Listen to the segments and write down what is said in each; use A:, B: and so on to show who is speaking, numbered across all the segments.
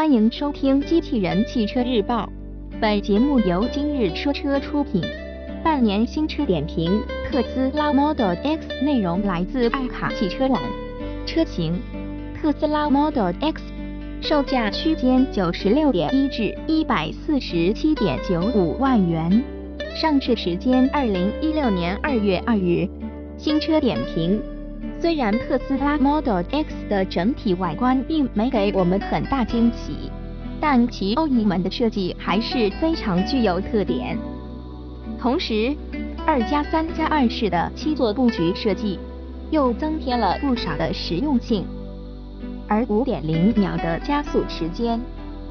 A: 欢迎收听《机器人汽车日报》，本节目由今日说车出品。半年新车点评：特斯拉 Model X 内容来自爱卡汽车网。车型：特斯拉 Model X，售价区间九十六点一至一百四十七点九五万元，上市时间二零一六年二月二日。新车点评。虽然特斯拉 Model X 的整体外观并没给我们很大惊喜，但其欧翼门的设计还是非常具有特点。同时，二加三加二式的七座布局设计又增添了不少的实用性，而五点零秒的加速时间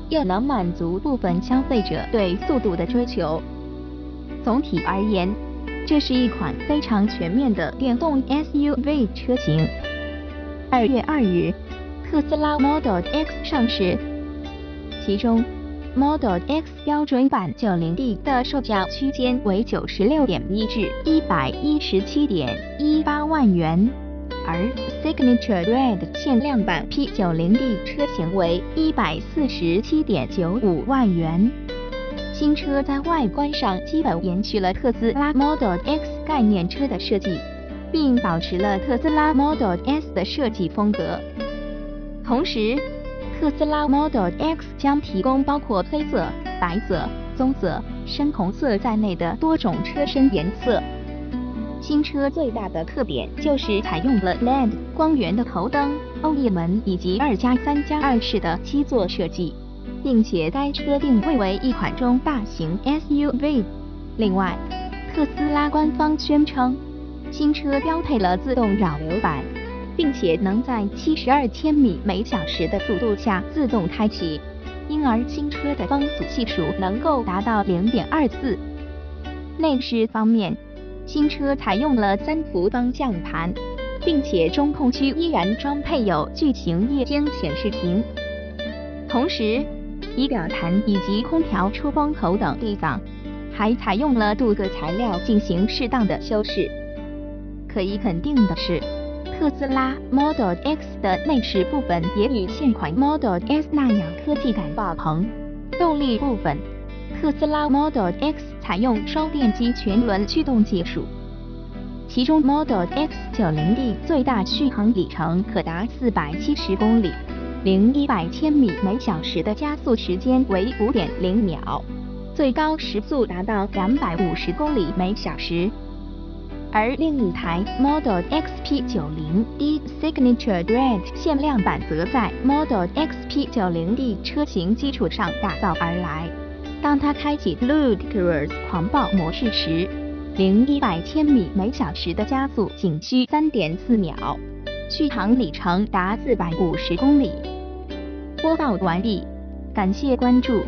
A: 又能满足部分消费者对速度的追求。总体而言，这是一款非常全面的电动 SUV 车型。二月二日，特斯拉 Model X 上市，其中 Model X 标准版 90D 的售价区间为九十六点一至一百一十七点一八万元，而 Signature Red 限量版 P90D 车型为一百四十七点九五万元。新车在外观上基本延续了特斯拉 Model X 概念车的设计，并保持了特斯拉 Model S 的设计风格。同时，特斯拉 Model X 将提供包括黑色、白色、棕色、深红色在内的多种车身颜色。新车最大的特点就是采用了 LED 光源的头灯、欧翼门以及二加三加二式的七座设计。并且该车定位为一款中大型 SUV。另外，特斯拉官方宣称，新车标配了自动扰流板，并且能在七十二千米每小时的速度下自动开启，因而新车的风阻系数能够达到零点二四。内饰方面，新车采用了三幅方向盘，并且中控区依然装配有巨型液晶显示屏，同时。仪表盘以及空调出风口等地方，还采用了镀铬材料进行适当的修饰。可以肯定的是，特斯拉 Model X 的内饰部分也与现款 Model S 那样科技感爆棚。动力部分，特斯拉 Model X 采用双电机全轮驱动技术，其中 Model X 90D 最大续航里程可达四百七十公里。零一百千米每小时的加速时间为五点零秒，最高时速达到两百五十公里每小时。而另一台 Model X P90D Signature Red 限量版则在 Model X P90D 车型基础上打造而来。当它开启 Ludicrous 狂暴模式时，零一百千米每小时的加速仅需三点四秒。续航里程达四百五十公里。播报完毕，感谢关注。